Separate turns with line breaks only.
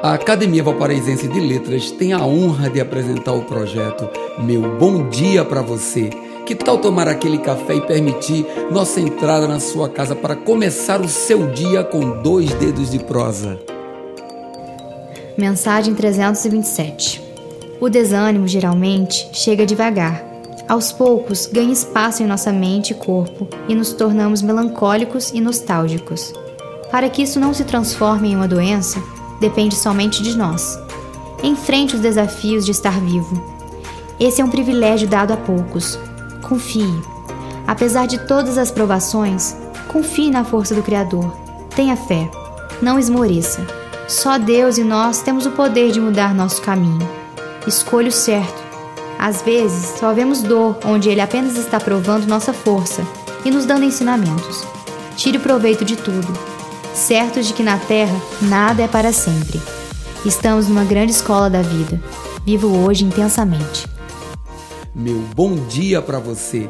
A Academia Valparaísense de Letras tem a honra de apresentar o projeto Meu Bom Dia para Você. Que tal tomar aquele café e permitir nossa entrada na sua casa para começar o seu dia com dois dedos de prosa?
Mensagem 327 O desânimo geralmente chega devagar. Aos poucos ganha espaço em nossa mente e corpo e nos tornamos melancólicos e nostálgicos. Para que isso não se transforme em uma doença, depende somente de nós. Enfrente os desafios de estar vivo. Esse é um privilégio dado a poucos. Confie. Apesar de todas as provações, confie na força do Criador. Tenha fé. Não esmoreça. Só Deus e nós temos o poder de mudar nosso caminho. Escolha o certo. Às vezes, só vemos dor onde Ele apenas está provando nossa força e nos dando ensinamentos. Tire proveito de tudo certos de que na Terra nada é para sempre. Estamos numa grande escola da vida. Vivo hoje intensamente.
Meu bom dia para você